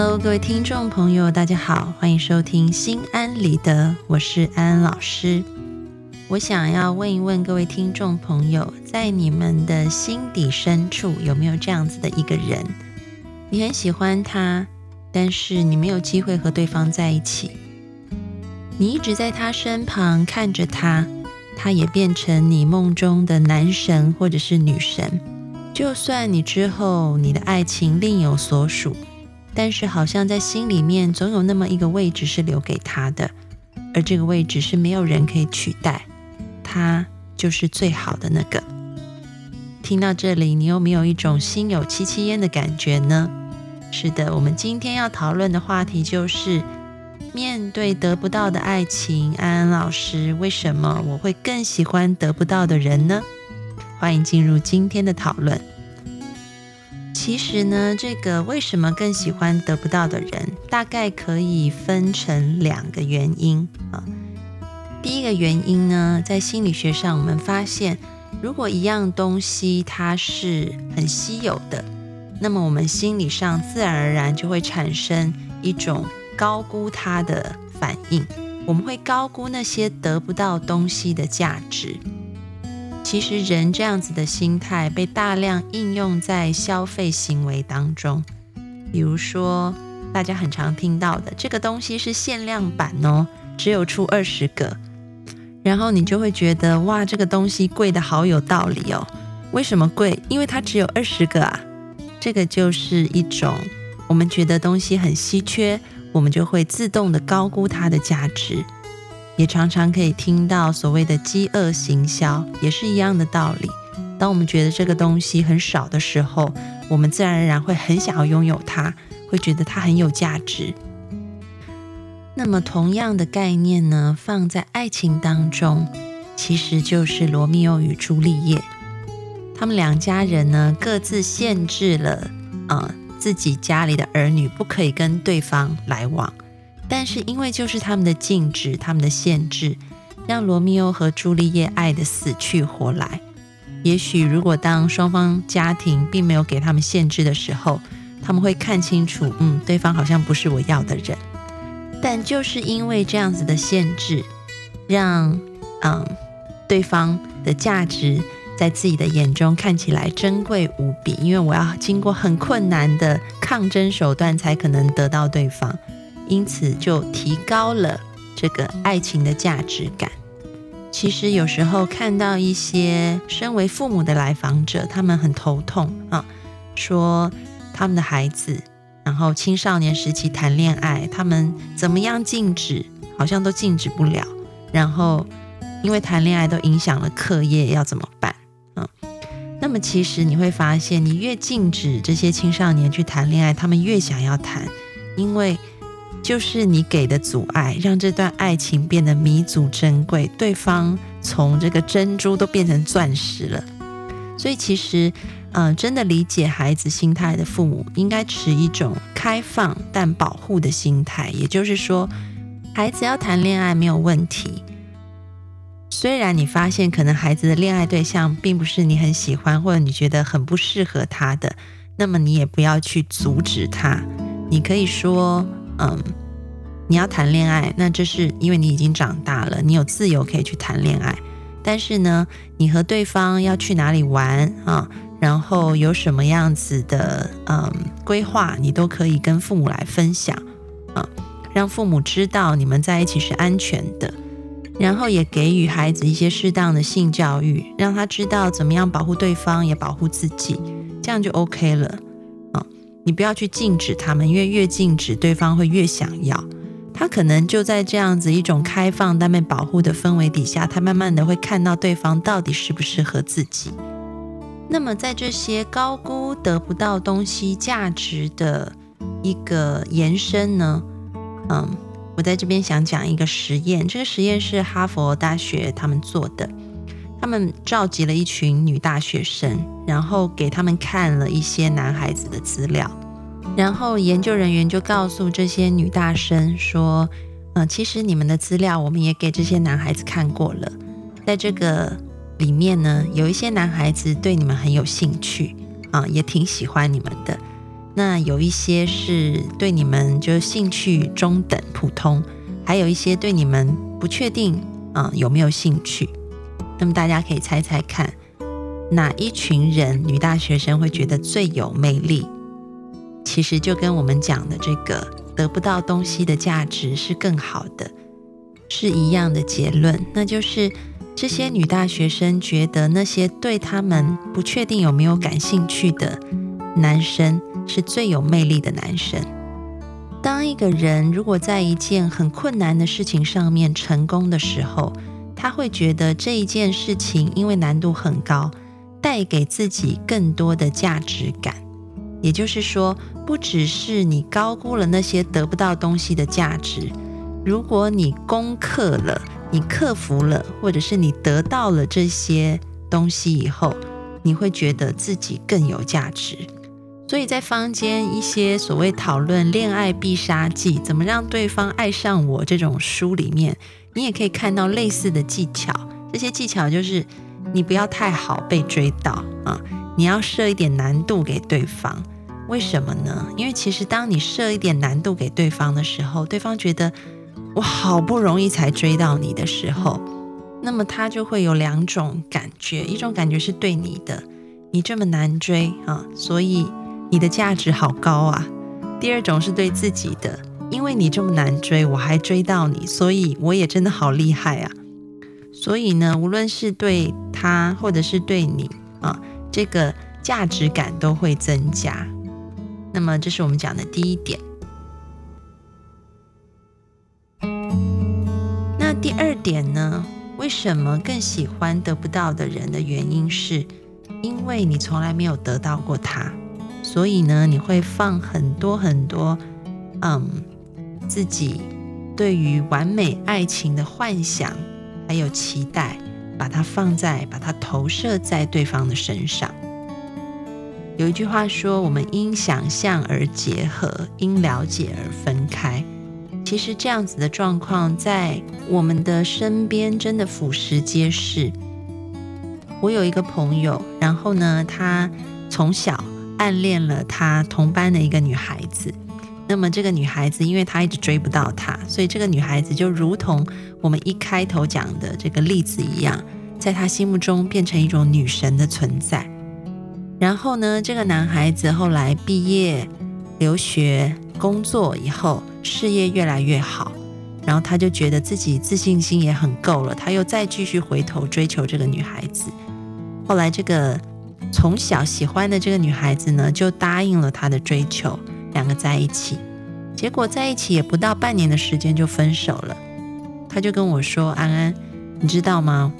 Hello，各位听众朋友，大家好，欢迎收听心安理得，我是安安老师。我想要问一问各位听众朋友，在你们的心底深处，有没有这样子的一个人？你很喜欢他，但是你没有机会和对方在一起。你一直在他身旁看着他，他也变成你梦中的男神或者是女神。就算你之后你的爱情另有所属。但是好像在心里面总有那么一个位置是留给他的，而这个位置是没有人可以取代，他就是最好的那个。听到这里，你有没有一种心有戚戚焉的感觉呢？是的，我们今天要讨论的话题就是面对得不到的爱情，安安老师，为什么我会更喜欢得不到的人呢？欢迎进入今天的讨论。其实呢，这个为什么更喜欢得不到的人，大概可以分成两个原因啊。第一个原因呢，在心理学上，我们发现，如果一样东西它是很稀有的，那么我们心理上自然而然就会产生一种高估它的反应，我们会高估那些得不到东西的价值。其实人这样子的心态被大量应用在消费行为当中，比如说大家很常听到的，这个东西是限量版哦，只有出二十个，然后你就会觉得哇，这个东西贵的好有道理哦。为什么贵？因为它只有二十个啊。这个就是一种我们觉得东西很稀缺，我们就会自动的高估它的价值。也常常可以听到所谓的饥饿行销，也是一样的道理。当我们觉得这个东西很少的时候，我们自然而然会很想要拥有它，会觉得它很有价值。那么同样的概念呢，放在爱情当中，其实就是罗密欧与朱丽叶。他们两家人呢，各自限制了啊自己家里的儿女不可以跟对方来往。但是因为就是他们的禁止，他们的限制，让罗密欧和朱丽叶爱得死去活来。也许如果当双方家庭并没有给他们限制的时候，他们会看清楚，嗯，对方好像不是我要的人。但就是因为这样子的限制，让嗯对方的价值在自己的眼中看起来珍贵无比。因为我要经过很困难的抗争手段，才可能得到对方。因此就提高了这个爱情的价值感。其实有时候看到一些身为父母的来访者，他们很头痛啊，说他们的孩子，然后青少年时期谈恋爱，他们怎么样禁止，好像都禁止不了。然后因为谈恋爱都影响了课业，要怎么办？嗯，那么其实你会发现，你越禁止这些青少年去谈恋爱，他们越想要谈，因为。就是你给的阻碍，让这段爱情变得弥足珍贵，对方从这个珍珠都变成钻石了。所以其实，嗯，真的理解孩子心态的父母，应该持一种开放但保护的心态。也就是说，孩子要谈恋爱没有问题。虽然你发现可能孩子的恋爱对象并不是你很喜欢，或者你觉得很不适合他的，那么你也不要去阻止他。你可以说。嗯，你要谈恋爱，那这是因为你已经长大了，你有自由可以去谈恋爱。但是呢，你和对方要去哪里玩啊？然后有什么样子的嗯规划，你都可以跟父母来分享啊，让父母知道你们在一起是安全的。然后也给予孩子一些适当的性教育，让他知道怎么样保护对方，也保护自己，这样就 OK 了。你不要去禁止他们，因为越禁止，对方会越想要。他可能就在这样子一种开放但被保护的氛围底下，他慢慢的会看到对方到底适不适合自己。那么，在这些高估得不到东西价值的一个延伸呢，嗯，我在这边想讲一个实验。这个实验是哈佛大学他们做的，他们召集了一群女大学生，然后给他们看了一些男孩子的资料，然后研究人员就告诉这些女大生说，嗯，其实你们的资料我们也给这些男孩子看过了，在这个里面呢，有一些男孩子对你们很有兴趣啊，也挺喜欢你们的。那有一些是对你们就兴趣中等普通，还有一些对你们不确定啊有没有兴趣。那么大家可以猜猜看，哪一群人女大学生会觉得最有魅力？其实就跟我们讲的这个得不到东西的价值是更好的，是一样的结论。那就是这些女大学生觉得那些对他们不确定有没有感兴趣的男生。是最有魅力的男生。当一个人如果在一件很困难的事情上面成功的时候，他会觉得这一件事情因为难度很高，带给自己更多的价值感。也就是说，不只是你高估了那些得不到东西的价值，如果你攻克了、你克服了，或者是你得到了这些东西以后，你会觉得自己更有价值。所以在坊间一些所谓讨论恋爱必杀技，怎么让对方爱上我这种书里面，你也可以看到类似的技巧。这些技巧就是你不要太好被追到啊，你要设一点难度给对方。为什么呢？因为其实当你设一点难度给对方的时候，对方觉得我好不容易才追到你的时候，那么他就会有两种感觉：一种感觉是对你的，你这么难追啊，所以。你的价值好高啊！第二种是对自己的，因为你这么难追，我还追到你，所以我也真的好厉害啊！所以呢，无论是对他或者是对你啊，这个价值感都会增加。那么，这是我们讲的第一点。那第二点呢？为什么更喜欢得不到的人的原因是，因为你从来没有得到过他。所以呢，你会放很多很多，嗯，自己对于完美爱情的幻想还有期待，把它放在，把它投射在对方的身上。有一句话说：“我们因想象而结合，因了解而分开。”其实这样子的状况在我们的身边真的俯拾皆是。我有一个朋友，然后呢，他从小。暗恋了他同班的一个女孩子，那么这个女孩子因为她一直追不到他，所以这个女孩子就如同我们一开头讲的这个例子一样，在他心目中变成一种女神的存在。然后呢，这个男孩子后来毕业、留学、工作以后，事业越来越好，然后他就觉得自己自信心也很够了，他又再继续回头追求这个女孩子。后来这个。从小喜欢的这个女孩子呢，就答应了他的追求，两个在一起。结果在一起也不到半年的时间就分手了。他就跟我说：“安安，你知道吗？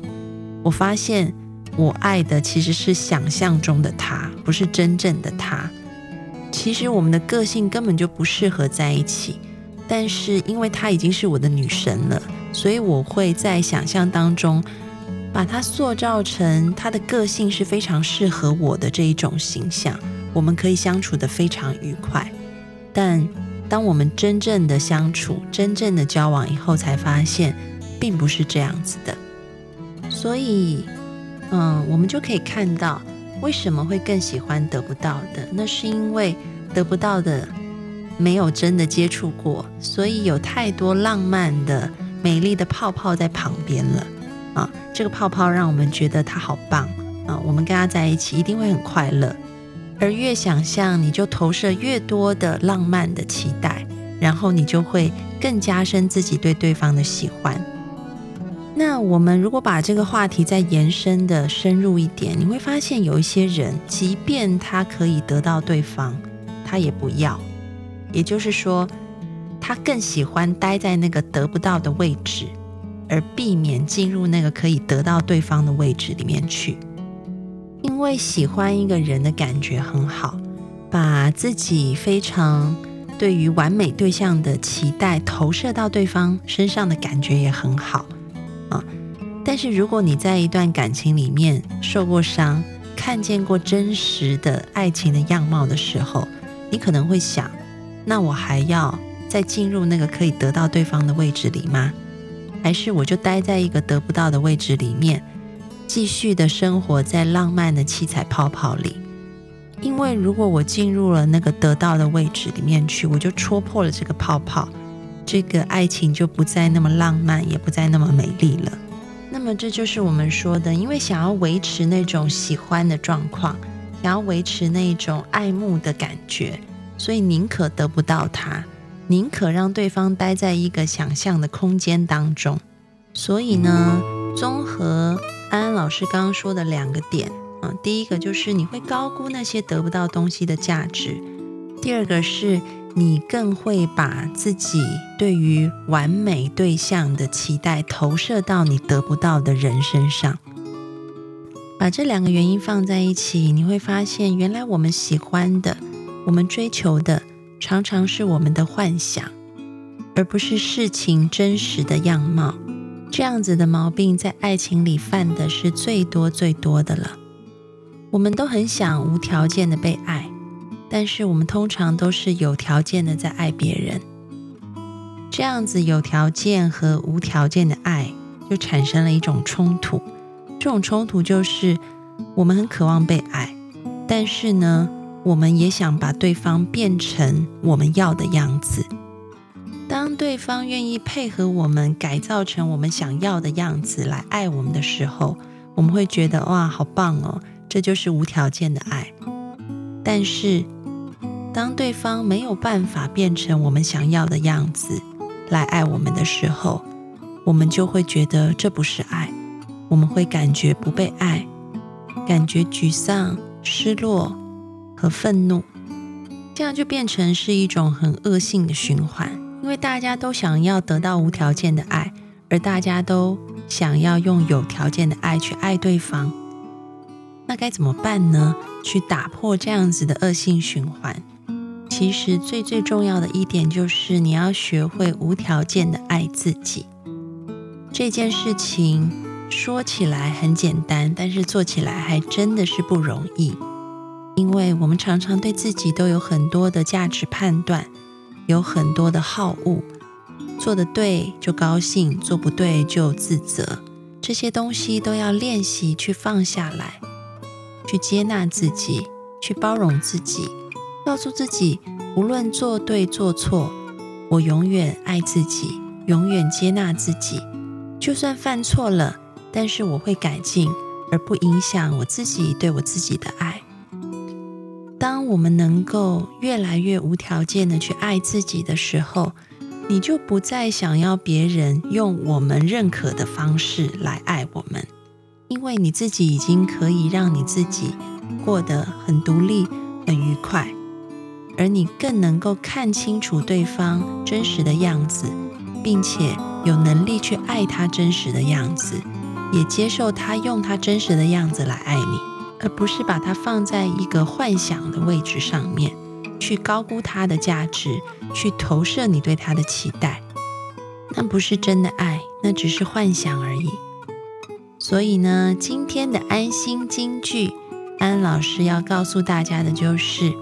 我发现我爱的其实是想象中的他，不是真正的他。其实我们的个性根本就不适合在一起。但是因为她已经是我的女神了，所以我会在想象当中。”把他塑造成他的个性是非常适合我的这一种形象，我们可以相处的非常愉快。但当我们真正的相处、真正的交往以后，才发现并不是这样子的。所以，嗯，我们就可以看到为什么会更喜欢得不到的，那是因为得不到的没有真的接触过，所以有太多浪漫的、美丽的泡泡在旁边了。啊，这个泡泡让我们觉得他好棒啊！我们跟他在一起一定会很快乐。而越想象，你就投射越多的浪漫的期待，然后你就会更加深自己对对方的喜欢。那我们如果把这个话题再延伸的深入一点，你会发现有一些人，即便他可以得到对方，他也不要。也就是说，他更喜欢待在那个得不到的位置。而避免进入那个可以得到对方的位置里面去，因为喜欢一个人的感觉很好，把自己非常对于完美对象的期待投射到对方身上的感觉也很好啊。但是如果你在一段感情里面受过伤，看见过真实的爱情的样貌的时候，你可能会想：那我还要再进入那个可以得到对方的位置里吗？还是我就待在一个得不到的位置里面，继续的生活在浪漫的七彩泡泡里？因为如果我进入了那个得到的位置里面去，我就戳破了这个泡泡，这个爱情就不再那么浪漫，也不再那么美丽了。那么这就是我们说的，因为想要维持那种喜欢的状况，想要维持那种爱慕的感觉，所以宁可得不到他，宁可让对方待在一个想象的空间当中。所以呢，综合安安老师刚刚说的两个点。啊，第一个就是你会高估那些得不到东西的价值；第二个是你更会把自己对于完美对象的期待投射到你得不到的人身上。把这两个原因放在一起，你会发现，原来我们喜欢的、我们追求的，常常是我们的幻想，而不是事情真实的样貌。这样子的毛病在爱情里犯的是最多最多的了。我们都很想无条件的被爱，但是我们通常都是有条件的在爱别人。这样子有条件和无条件的爱，就产生了一种冲突。这种冲突就是我们很渴望被爱，但是呢，我们也想把对方变成我们要的样子。对方愿意配合我们改造成我们想要的样子来爱我们的时候，我们会觉得哇，好棒哦！这就是无条件的爱，但是当对方没有办法变成我们想要的样子来爱我们的时候，我们就会觉得这不是爱，我们会感觉不被爱，感觉沮丧、失落和愤怒，这样就变成是一种很恶性的循环，因为大家都想要得到无条件的爱，而大家都想要用有条件的爱去爱对方。那该怎么办呢？去打破这样子的恶性循环，其实最最重要的一点就是你要学会无条件的爱自己。这件事情说起来很简单，但是做起来还真的是不容易，因为我们常常对自己都有很多的价值判断，有很多的好恶，做得对就高兴，做不对就自责，这些东西都要练习去放下来。去接纳自己，去包容自己，告诉自己，无论做对做错，我永远爱自己，永远接纳自己。就算犯错了，但是我会改进，而不影响我自己对我自己的爱。我们能够越来越无条件的去爱自己的时候，你就不再想要别人用我们认可的方式来爱我们。因为你自己已经可以让你自己过得很独立、很愉快，而你更能够看清楚对方真实的样子，并且有能力去爱他真实的样子，也接受他用他真实的样子来爱你，而不是把它放在一个幻想的位置上面，去高估它的价值，去投射你对它的期待。那不是真的爱，那只是幻想而已。所以呢，今天的安心金句，安老师要告诉大家的就是，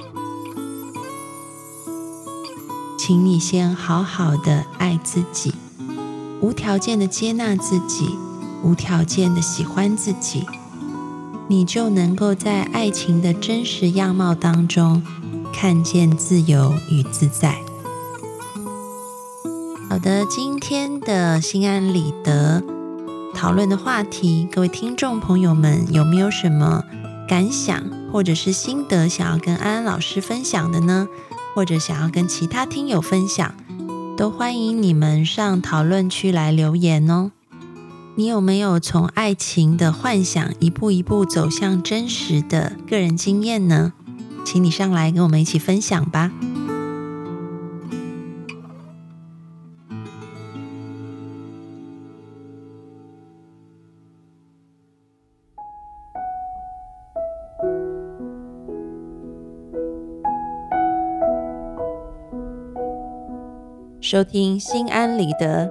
请你先好好的爱自己，无条件的接纳自己，无条件的喜欢自己，你就能够在爱情的真实样貌当中看见自由与自在。好的，今天的心安理得。讨论的话题，各位听众朋友们有没有什么感想或者是心得想要跟安安老师分享的呢？或者想要跟其他听友分享，都欢迎你们上讨论区来留言哦。你有没有从爱情的幻想一步一步走向真实的个人经验呢？请你上来跟我们一起分享吧。收听心安理得，